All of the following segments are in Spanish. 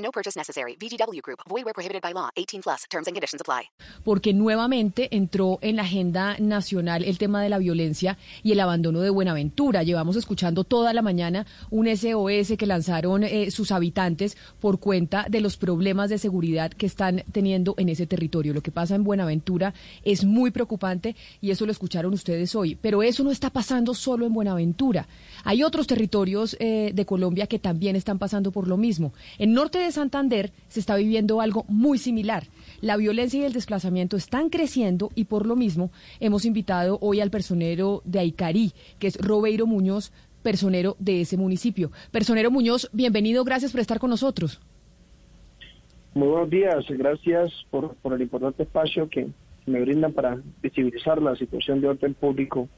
No purchase necessary. VGW Group. Void where prohibited by law. 18 plus. Terms and conditions apply. Porque nuevamente entró en la agenda nacional el tema de la violencia y el abandono de Buenaventura. Llevamos escuchando toda la mañana un SOS que lanzaron eh, sus habitantes por cuenta de los problemas de seguridad que están teniendo en ese territorio. Lo que pasa en Buenaventura es muy preocupante y eso lo escucharon ustedes hoy. Pero eso no está pasando solo en Buenaventura. Hay otros territorios eh, de Colombia que también están pasando por lo mismo. En norte de Santander se está viviendo algo muy similar. La violencia y el desplazamiento están creciendo y por lo mismo hemos invitado hoy al personero de Aicarí, que es Robeiro Muñoz, personero de ese municipio. Personero Muñoz, bienvenido, gracias por estar con nosotros. Muy buenos días, gracias por, por el importante espacio que me brindan para visibilizar la situación de orden público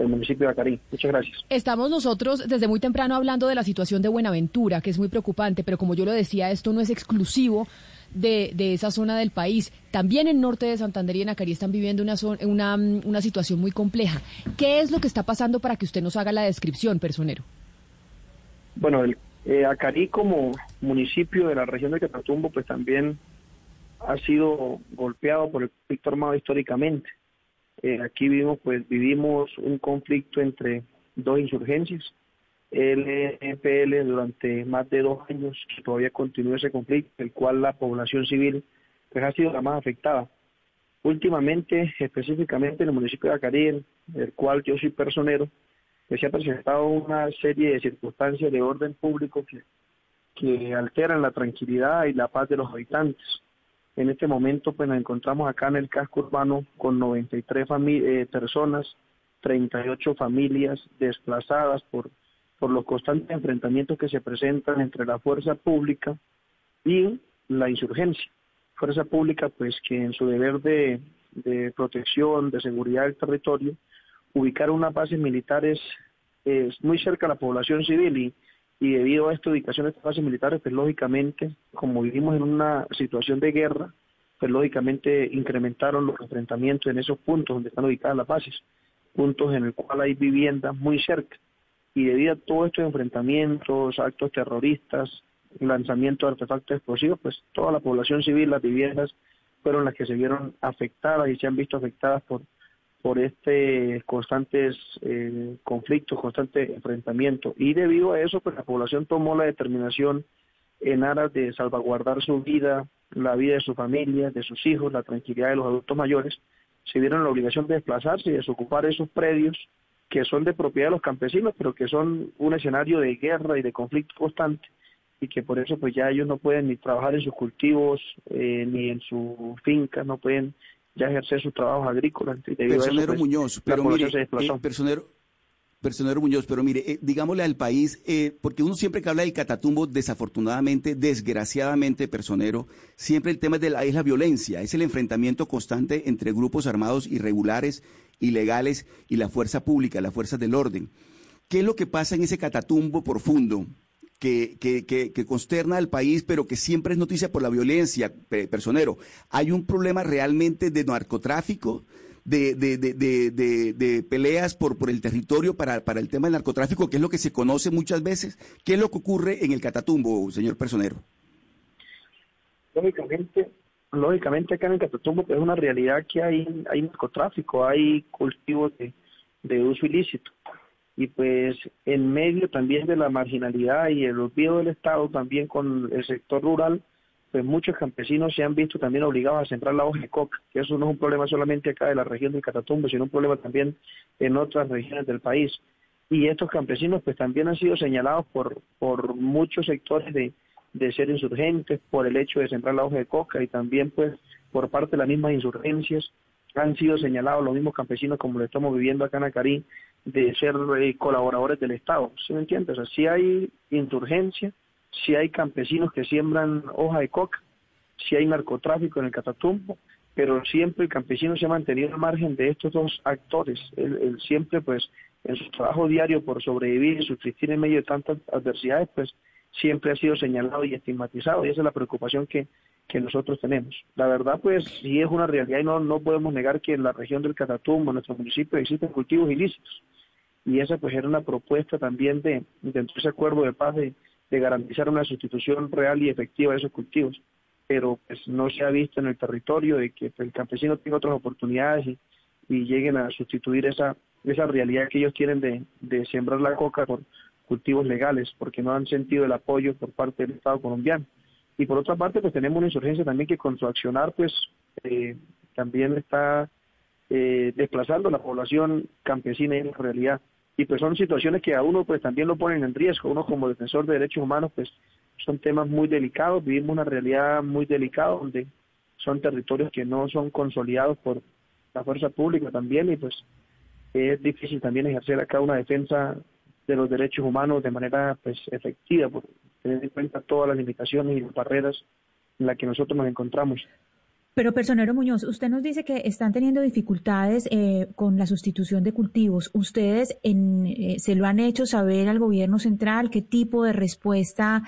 del municipio de Acarí. Muchas gracias. Estamos nosotros desde muy temprano hablando de la situación de Buenaventura, que es muy preocupante, pero como yo lo decía, esto no es exclusivo de, de esa zona del país. También en norte de Santander y en Acarí están viviendo una, una, una situación muy compleja. ¿Qué es lo que está pasando para que usted nos haga la descripción, personero? Bueno, el, eh, Acarí como municipio de la región de Catatumbo, pues también ha sido golpeado por el conflicto armado históricamente. Eh, aquí vivimos, pues, vivimos un conflicto entre dos insurgencias, el EPL durante más de dos años, todavía continúa ese conflicto, el cual la población civil pues, ha sido la más afectada. Últimamente, específicamente en el municipio de Acarí, el cual yo soy personero, pues, se ha presentado una serie de circunstancias de orden público que, que alteran la tranquilidad y la paz de los habitantes. En este momento pues nos encontramos acá en el casco urbano con 93 eh, personas, 38 familias desplazadas por, por los constantes enfrentamientos que se presentan entre la fuerza pública y la insurgencia. Fuerza pública pues que en su deber de, de protección, de seguridad del territorio, ubicar unas bases militares es muy cerca a la población civil y y debido a esta ubicación de estas bases militares, pues lógicamente, como vivimos en una situación de guerra, pues lógicamente incrementaron los enfrentamientos en esos puntos donde están ubicadas las bases, puntos en el cual hay viviendas muy cerca. Y debido a todos estos enfrentamientos, actos terroristas, lanzamiento de artefactos explosivos, pues toda la población civil, las viviendas, fueron las que se vieron afectadas y se han visto afectadas por por este constantes eh, conflictos, constante enfrentamiento. Y debido a eso, pues la población tomó la determinación en aras de salvaguardar su vida, la vida de su familia, de sus hijos, la tranquilidad de los adultos mayores, se vieron la obligación de desplazarse y desocupar esos predios que son de propiedad de los campesinos, pero que son un escenario de guerra y de conflicto constante y que por eso pues ya ellos no pueden ni trabajar en sus cultivos eh, ni en su finca, no pueden ya ejercer sus trabajos agrícolas. Personero pues, Muñoz, pero mire, eh, personero, personero Muñoz, pero mire, eh, digámosle al país, eh, porque uno siempre que habla del catatumbo, desafortunadamente, desgraciadamente, personero, siempre el tema de la, es la violencia, es el enfrentamiento constante entre grupos armados irregulares, ilegales y la fuerza pública, la fuerza del orden. ¿Qué es lo que pasa en ese catatumbo profundo? Que, que, consterna al país, pero que siempre es noticia por la violencia, personero. Hay un problema realmente de narcotráfico, de, de, de, de, peleas por, por el territorio para, para el tema del narcotráfico, que es lo que se conoce muchas veces. ¿Qué es lo que ocurre en el Catatumbo, señor personero? Lógicamente, lógicamente acá en el Catatumbo es una realidad que hay, hay narcotráfico, hay cultivos de, de uso ilícito y pues en medio también de la marginalidad y el olvido del Estado también con el sector rural, pues muchos campesinos se han visto también obligados a sembrar la hoja de coca, que eso no es un problema solamente acá de la región del Catatumbo, sino un problema también en otras regiones del país. Y estos campesinos pues también han sido señalados por, por muchos sectores de, de ser insurgentes, por el hecho de sembrar la hoja de coca y también pues por parte de las mismas insurgencias han sido señalados los mismos campesinos como lo estamos viviendo acá en Acarí, de ser eh, colaboradores del Estado, ¿sí me entiendes? O sea, sí hay insurgencia, si hay campesinos que siembran hoja de coca, si hay narcotráfico en el Catatumbo, pero siempre el campesino se ha mantenido al margen de estos dos actores. Él, siempre, pues, en su trabajo diario por sobrevivir y subsistir en medio de tantas adversidades, pues, siempre ha sido señalado y estigmatizado, y esa es la preocupación que, que nosotros tenemos. La verdad, pues, sí es una realidad y no, no podemos negar que en la región del Catatumbo, en nuestro municipio, existen cultivos ilícitos. Y esa, pues, era una propuesta también de, dentro de ese acuerdo de paz de, de garantizar una sustitución real y efectiva de esos cultivos pero pues no se ha visto en el territorio de que el campesino tenga otras oportunidades y, lleguen a sustituir esa esa realidad que ellos tienen de, de sembrar la coca por cultivos legales, porque no han sentido el apoyo por parte del Estado colombiano. Y por otra parte, pues tenemos una insurgencia también que con su accionar, pues eh, también está eh, desplazando la población campesina en la realidad. Y pues son situaciones que a uno pues también lo ponen en riesgo. Uno como defensor de derechos humanos, pues son temas muy delicados, vivimos una realidad muy delicada donde son territorios que no son consolidados por la fuerza pública también y pues es difícil también ejercer acá una defensa de los derechos humanos de manera pues efectiva, por tener en cuenta todas las limitaciones y las barreras en las que nosotros nos encontramos. Pero, personero Muñoz, usted nos dice que están teniendo dificultades eh, con la sustitución de cultivos. ¿Ustedes en, eh, se lo han hecho saber al gobierno central? ¿Qué tipo de respuesta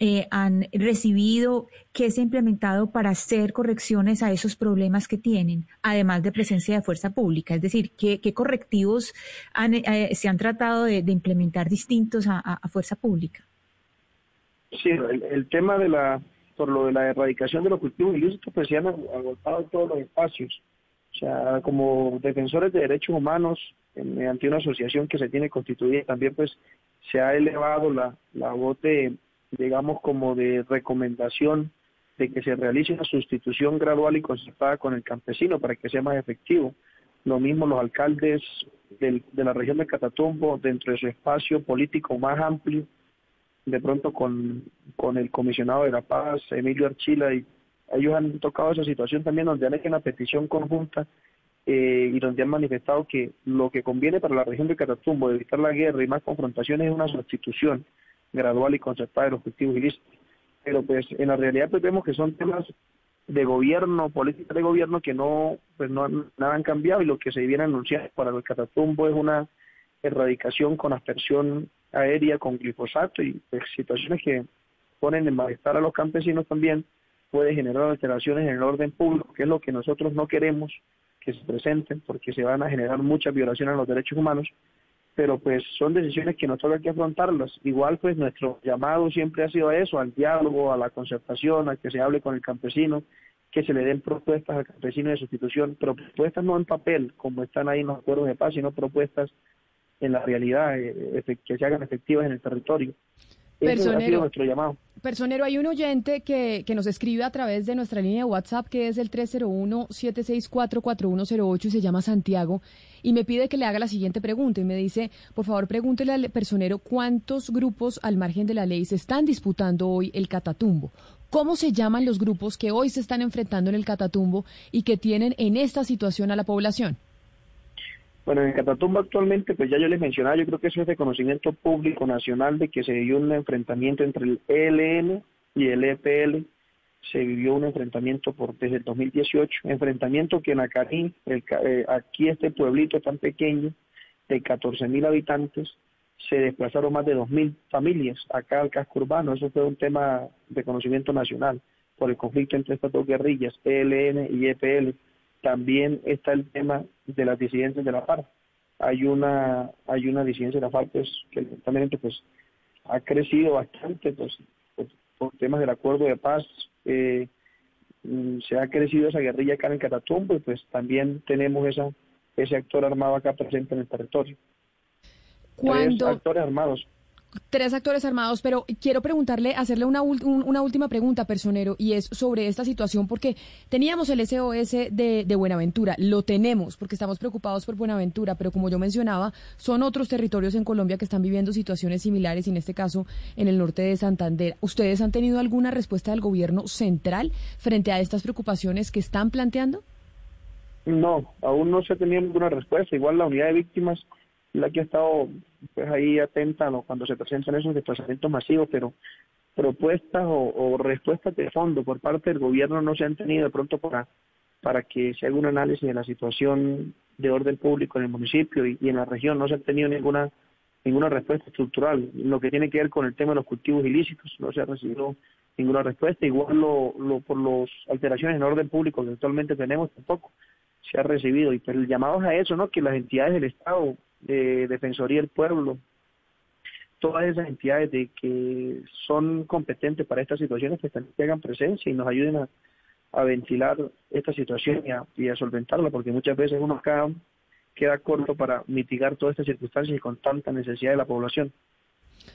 eh, han recibido, qué se ha implementado para hacer correcciones a esos problemas que tienen, además de presencia de fuerza pública? Es decir, ¿qué, correctivos eh, se han tratado de, implementar distintos a, fuerza pública? Sí, el, tema de la, por lo de la erradicación de los cultivos ilícitos, pues se han agotado todos los espacios. O sea, como defensores de derechos humanos, mediante una asociación que se tiene constituida, también pues se ha elevado la, la voz de, digamos, como de recomendación de que se realice una sustitución gradual y concertada con el campesino para que sea más efectivo. Lo mismo los alcaldes de la región de Catatumbo, dentro de su espacio político más amplio, de pronto con, con el comisionado de la paz, Emilio Archila, y ellos han tocado esa situación también donde han hecho una petición conjunta eh, y donde han manifestado que lo que conviene para la región de Catatumbo, evitar la guerra y más confrontaciones, es una sustitución gradual y concertada de los objetivos ilícitos. Pero pues en la realidad pues vemos que son temas de gobierno, política de gobierno que no, pues no nada han cambiado y lo que se viene anunciando para el Catatumbo es una erradicación con aspersión aérea con glifosato y pues, situaciones que ponen en malestar a los campesinos también puede generar alteraciones en el orden público, que es lo que nosotros no queremos que se presenten porque se van a generar muchas violaciones a los derechos humanos pero pues son decisiones que nos toca que afrontarlas. Igual pues nuestro llamado siempre ha sido a eso, al diálogo, a la concertación, a que se hable con el campesino, que se le den propuestas al campesino de sustitución, propuestas no en papel, como están ahí en los acuerdos de paz, sino propuestas en la realidad, eh, que se hagan efectivas en el territorio. Personero, nuestro llamado. Personero, hay un oyente que, que nos escribe a través de nuestra línea de WhatsApp que es el 301-764-4108 y se llama Santiago y me pide que le haga la siguiente pregunta y me dice, por favor pregúntele al personero cuántos grupos al margen de la ley se están disputando hoy el Catatumbo. ¿Cómo se llaman los grupos que hoy se están enfrentando en el Catatumbo y que tienen en esta situación a la población? Bueno, en Catatumbo actualmente, pues ya yo les mencionaba, yo creo que eso es de conocimiento público nacional de que se vivió un enfrentamiento entre el ELN y el EPL. Se vivió un enfrentamiento por desde el 2018, enfrentamiento que en Acarí, eh, aquí este pueblito tan pequeño, de 14 mil habitantes, se desplazaron más de 2.000 familias acá al casco urbano. Eso fue un tema de conocimiento nacional por el conflicto entre estas dos guerrillas, ELN y EPL también está el tema de las disidencias de la FARC. Hay una, hay una disidencia de la FARC pues, que lamentablemente pues, ha crecido bastante pues, por, temas del acuerdo de paz. Eh, mm, se ha crecido esa guerrilla acá en Catatumbo y pues también tenemos esa, ese actor armado acá presente en el territorio. Cuando... actores armados tres actores armados, pero quiero preguntarle, hacerle una, una última pregunta, personero, y es sobre esta situación, porque teníamos el SOS de, de, Buenaventura, lo tenemos, porque estamos preocupados por Buenaventura, pero como yo mencionaba, son otros territorios en Colombia que están viviendo situaciones similares, y en este caso en el norte de Santander. ¿Ustedes han tenido alguna respuesta del gobierno central frente a estas preocupaciones que están planteando? No, aún no se ha tenido ninguna respuesta. Igual la unidad de víctimas la que ha estado pues ahí atenta cuando se presentan esos desplazamientos masivos, pero propuestas o, respuestas de fondo por parte del gobierno no se han tenido de pronto para, para que se haga un análisis de la situación de orden público en el municipio y, en la región. No se ha tenido ninguna ninguna respuesta estructural. Lo que tiene que ver con el tema de los cultivos ilícitos, no se ha recibido ninguna respuesta. Igual lo, lo, por las alteraciones en orden público que actualmente tenemos tampoco se ha recibido. Y pero el llamado es a eso, ¿no? Que las entidades del Estado, de Defensoría del Pueblo, todas esas entidades de que son competentes para estas situaciones que también hagan presencia y nos ayuden a, ventilar esta situación y a, solventarla, porque muchas veces uno acá queda corto para mitigar todas estas circunstancias y con tanta necesidad de la población.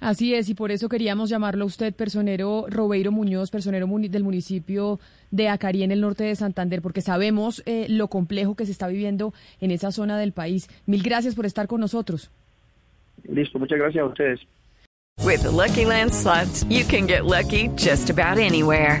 Así es, y por eso queríamos llamarlo a usted, personero Robeiro Muñoz, personero del municipio de Acarí, en el norte de Santander, porque sabemos eh, lo complejo que se está viviendo en esa zona del país. Mil gracias por estar con nosotros. Listo, muchas gracias a ustedes. With the Lucky Land slots, you can get lucky just about anywhere.